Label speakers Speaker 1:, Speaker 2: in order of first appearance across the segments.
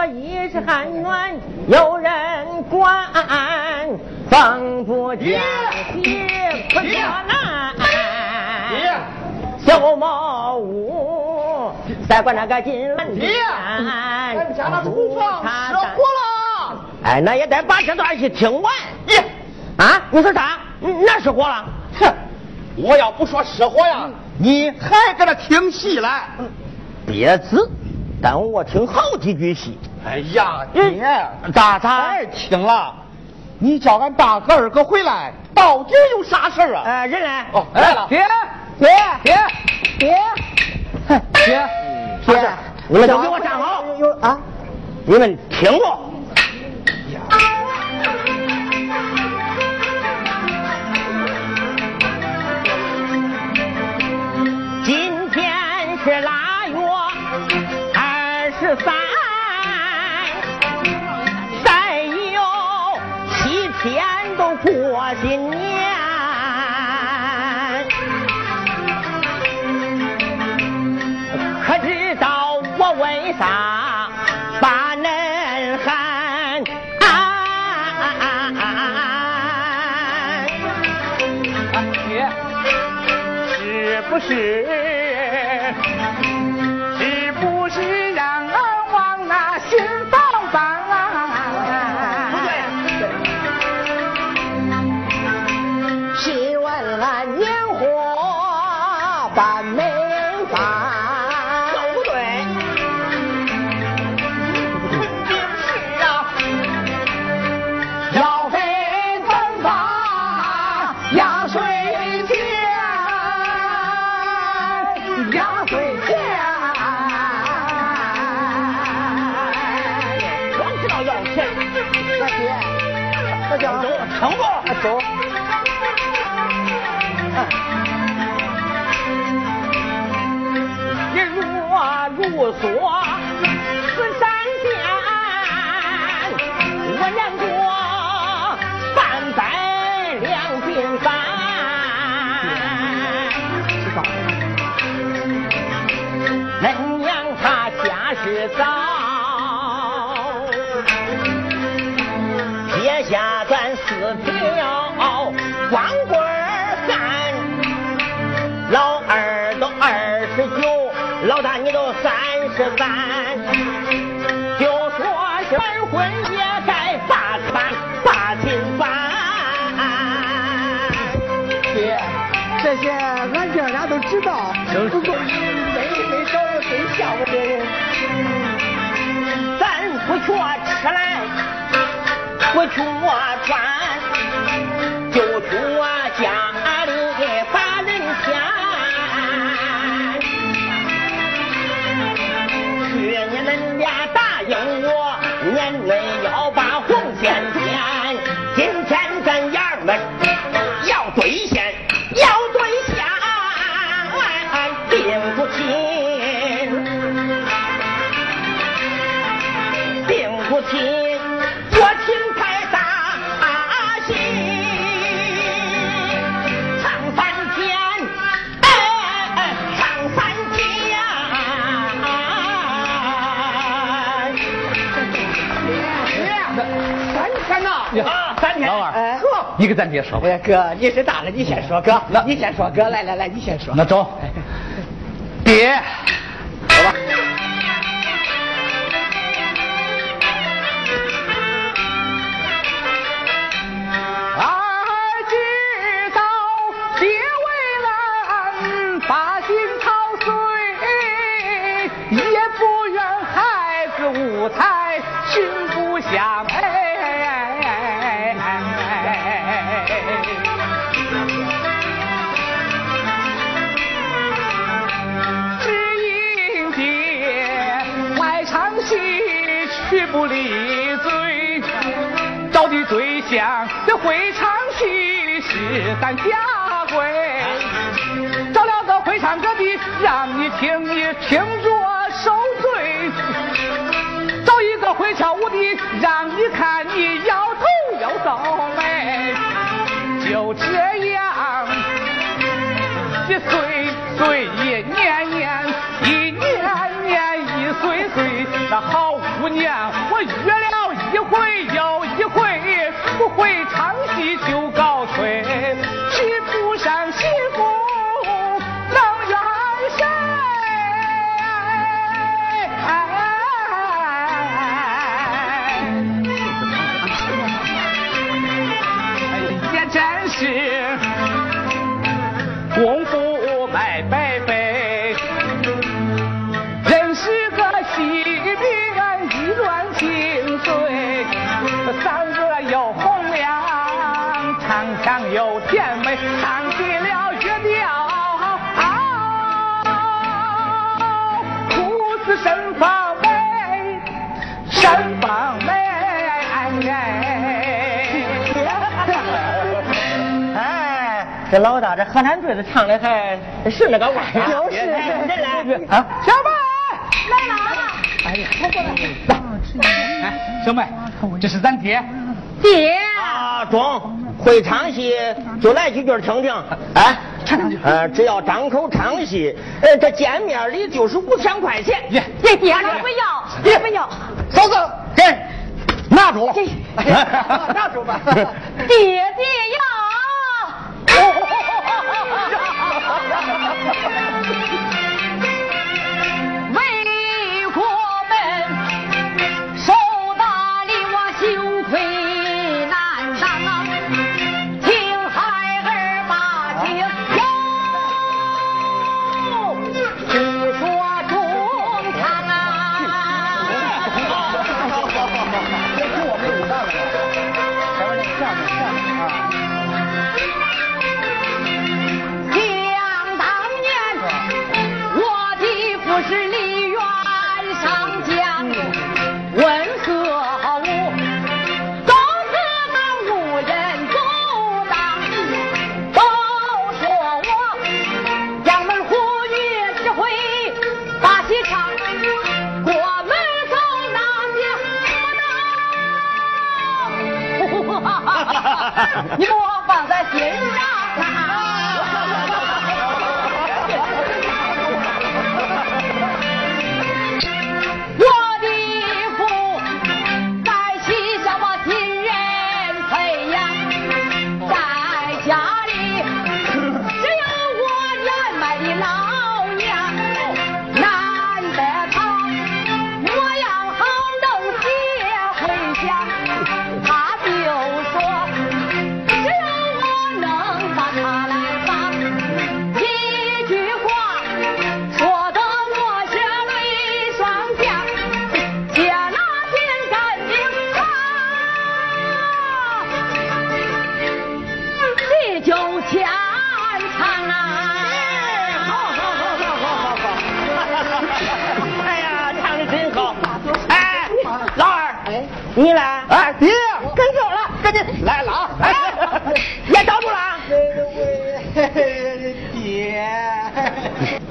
Speaker 1: 我一时寒暖有人管，风不降喜可热难。小茅屋再管那个金兰
Speaker 2: 爹，俺家那厨房失火了。
Speaker 1: 哎，那也得把这段戏听完。耶，啊，你说啥？哪失火了？
Speaker 2: 哼，我要不说失火呀，你还搁那听戏来？
Speaker 1: 别子，耽误我听好几句戏。
Speaker 2: 哎呀，爹，
Speaker 1: 咋咋？
Speaker 2: 太听了，你叫俺大哥二哥回来，到底有啥事儿啊？
Speaker 1: 哎，人来。
Speaker 2: 哦，来了。
Speaker 1: 爹，爹，爹，爹，爹，爹，你们都给我站好。有啊，你们听着。过新年。可知道我为啥把恁喊？
Speaker 2: 爹，是不？是
Speaker 1: 家世早，撇下咱四条光棍儿汉。老二都二十九，老大你都三十三，我吃来，我穷我
Speaker 2: 穿。
Speaker 1: 啊，三天。
Speaker 3: 老二
Speaker 4: 哎，
Speaker 3: 你给咱爹说吧。
Speaker 4: 哎哥，你是大了，你先说哥
Speaker 3: 那，
Speaker 4: 你先说哥，来来来，你先说。
Speaker 3: 那走，爹，走吧。
Speaker 2: 儿知道爹为难把心操碎，也不愿孩子无才心不相配。的对象这会唱戏的是咱家规，找了个会唱歌的，让你听你听着受罪；找一个会跳舞的，让你看你摇头又皱眉。就这样，一岁岁一年年，一年年一岁岁，那好姑娘，我约
Speaker 5: 这老大这河南坠子唱的还是那个味儿，
Speaker 4: 就是。
Speaker 2: 啊，小妹来了。哎呀，我过来，来，哎，小妹，这是咱爹，
Speaker 6: 爹。
Speaker 5: 啊，中，会唱戏就来几句听听，哎，
Speaker 2: 唱两句，
Speaker 5: 呃，只要张口唱戏，呃，这见面礼就是五千块钱，
Speaker 6: 爹，爹爹不要，爹不要，
Speaker 2: 嫂子，给，拿住，
Speaker 4: 拿住吧，
Speaker 6: 爹爹要。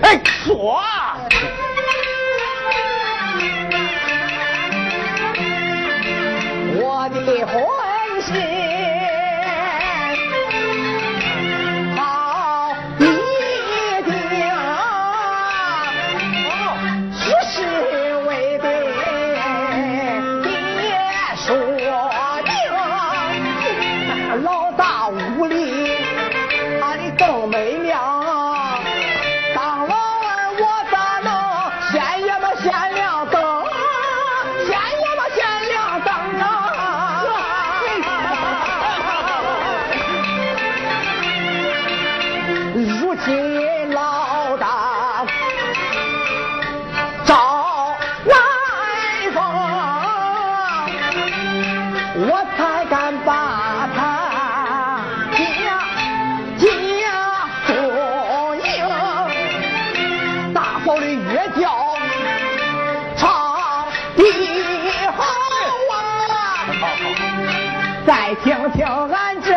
Speaker 2: 哎，
Speaker 5: 说。
Speaker 4: 再听听俺这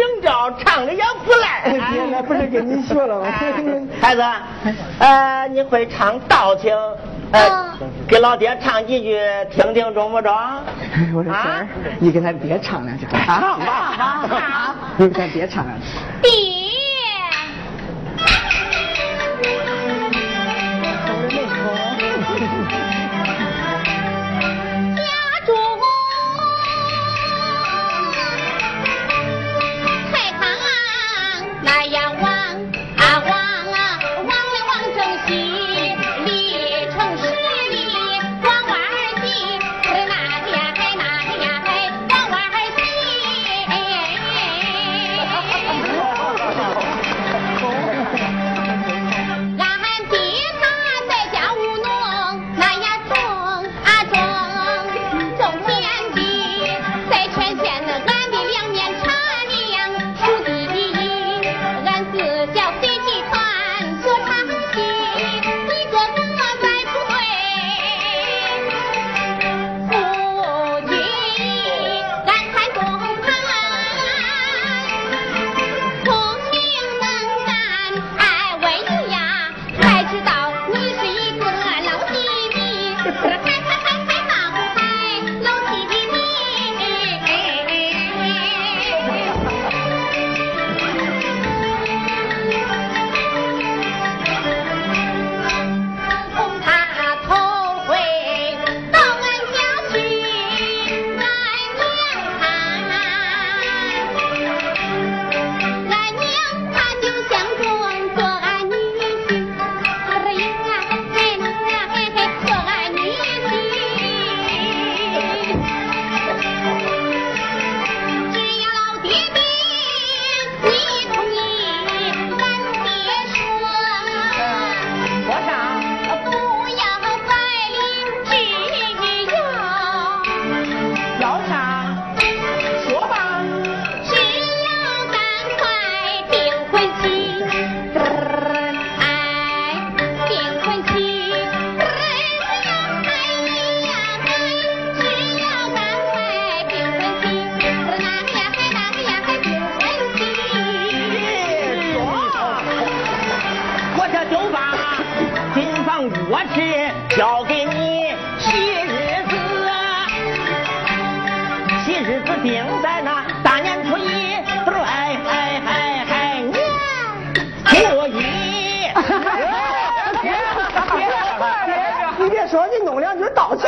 Speaker 1: 四平调，唱的也不赖。
Speaker 7: 爹，那不是跟你学了吗？
Speaker 1: 孩子，呃，你会唱道情？呃，给老爹唱几句听听，中不中？
Speaker 7: 我说孙儿，你给咱爹唱两句。
Speaker 1: 好好好好，
Speaker 7: 你跟咱爹唱两句。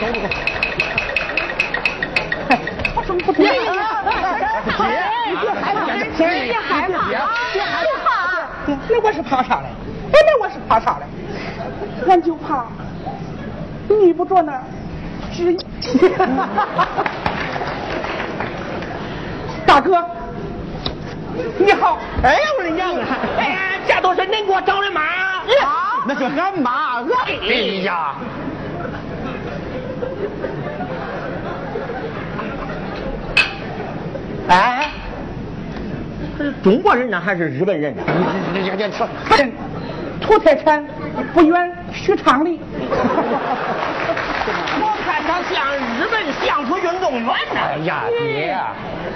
Speaker 4: 来来来，好谁？
Speaker 7: 我怎么不听？别
Speaker 4: 害怕，别害怕，别害怕。
Speaker 7: 那我是怕啥嘞？那我是怕啥嘞？俺就怕你不着那儿。大哥，你好！
Speaker 1: 哎呀，我的娘啊！哎呀，这都是恁给我找的妈。
Speaker 3: 啊，那是俺妈，俺哎呀！
Speaker 1: 哎，这是中国人呢，还是日本人呢？
Speaker 3: 你你你说，
Speaker 7: 土特产不远许昌的。我看他。
Speaker 1: 像日本相扑运动员呢？
Speaker 3: 哎呀，爹，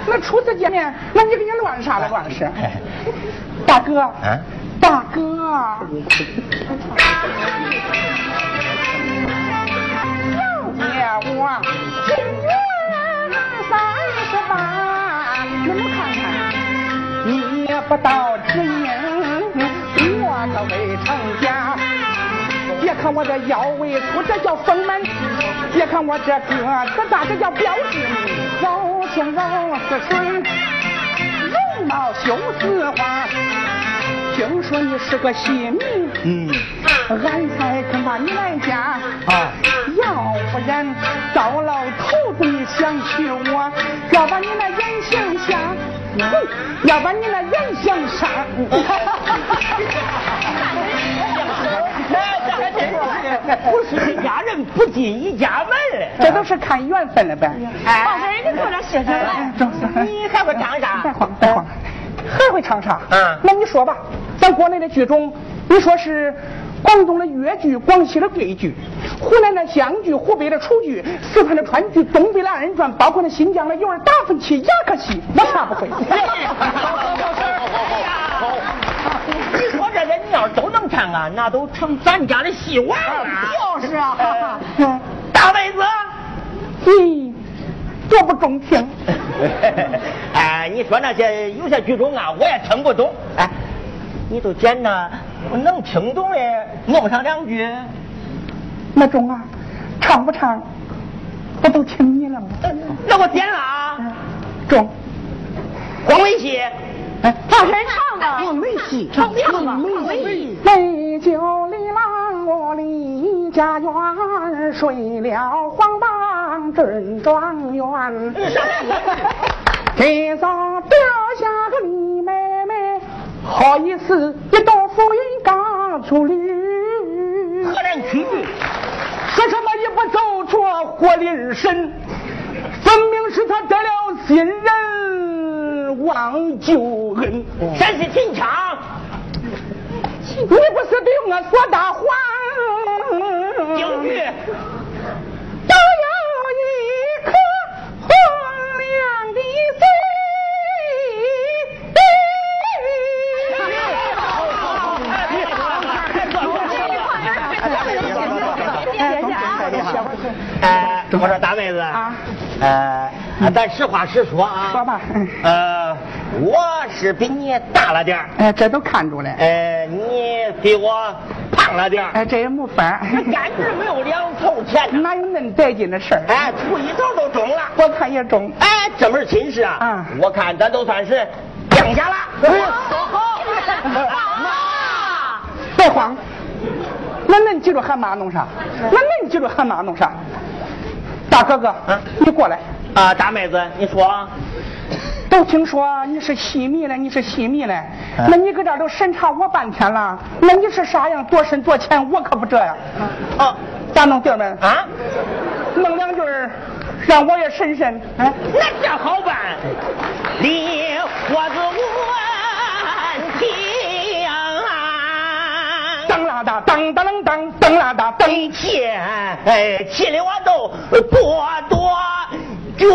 Speaker 7: 那初次见面，那你给你乱啥了乱是？大哥，大哥，爹我不到知音，我可未成家。别看我这腰围粗，这叫丰满；别看我这个子大，这叫标致。柔情柔似水，容貌秀似花。听说你是个戏迷，嗯，俺才肯把你来嫁。啊，要不
Speaker 4: 然糟老头子想娶我，要把你那眼睛瞎，要把你那眼睛杀。
Speaker 1: 不是一家人不进一家门
Speaker 4: 这都是看缘分了呗。
Speaker 6: 大婶，你给我点写上来。
Speaker 1: 你还会唱啥？
Speaker 4: 别慌，别慌，还会唱啥？
Speaker 1: 嗯
Speaker 4: 那你说吧，咱国内的剧种，你说是广东的粤剧、广西的桂剧、湖南的湘剧、湖北的楚剧、四川的川剧、东北的二人转，包括那新疆的有儿达芬奇、雅克戏，我啥不会。
Speaker 1: 你说这些你要是都能唱啊，那都成咱家的戏王了。
Speaker 6: 就是啊，
Speaker 4: 嗯
Speaker 1: 大妹子，
Speaker 4: 你，多不中听。
Speaker 1: 哎，你说那些有些剧种啊，我也听不懂。哎，你都捡那能听懂的，弄上两句。
Speaker 4: 那中啊，唱不唱，我都听你了嘛。
Speaker 1: 那我点了啊，
Speaker 4: 中，
Speaker 1: 黄梅戏。
Speaker 4: 哎，
Speaker 6: 大婶唱吧。
Speaker 4: 我没戏，
Speaker 6: 唱唱吧，没戏。
Speaker 4: 美酒里郎我离家园，睡了黄榜准状元。这早掉下个李妹妹，好意思一道浮云刚出驴。
Speaker 1: 何人曲剧？
Speaker 4: 说什么也不走出活灵神，分明是他得了新人忘旧恩。
Speaker 1: 山西秦腔。
Speaker 4: 你不是对我说大话？
Speaker 1: 京剧。
Speaker 4: 都有一颗红亮的
Speaker 1: 哎，我说大妹子
Speaker 4: 啊，
Speaker 1: 呃，咱实话实说啊，
Speaker 4: 说吧嗯
Speaker 1: 呃，我是比你大了点儿，
Speaker 4: 哎，这都看出来。
Speaker 1: 呃，你比我胖了点儿，
Speaker 4: 哎，这也没法
Speaker 1: 那简直没有两头钱！
Speaker 4: 哪有恁带劲的事儿？
Speaker 1: 哎，出一头都中了。
Speaker 4: 我看也中。
Speaker 1: 哎，这门亲事啊，
Speaker 4: 啊
Speaker 1: 我看咱都算是定下了。
Speaker 6: 哎，好好妈，
Speaker 4: 别慌，那恁记住喊妈弄啥？那恁记住喊妈弄啥？大哥哥，
Speaker 1: 嗯
Speaker 4: 你过来。
Speaker 1: 啊，大妹子，你说，
Speaker 4: 都听说你是戏迷了，你是戏迷了，
Speaker 1: 嗯
Speaker 4: 那你搁这都审查我半天了，那你是啥样？多深多浅？我可不这样。
Speaker 1: 哦，
Speaker 4: 咋弄弟们？
Speaker 1: 啊，
Speaker 4: 弄两句，让我也审审。哎，
Speaker 1: 那这好办，梨花子
Speaker 4: 哒，当当啷当，当啦哒，当。
Speaker 1: 等钱，哎，气的我都多多脚。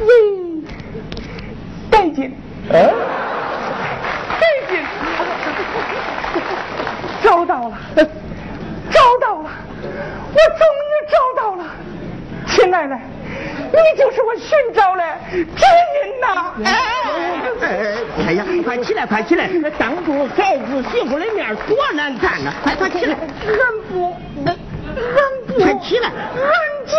Speaker 4: 咦，带劲，
Speaker 1: 嗯，
Speaker 4: 带劲！找到了，找到了，我终于找到了，亲爱的，你就是我寻找的知音呐！
Speaker 1: 哎，哎呀，快起来，快起来！当着孩子媳妇的面多难看呐！快快起来！
Speaker 4: 俺不，俺不，
Speaker 1: 快起来
Speaker 4: 俺就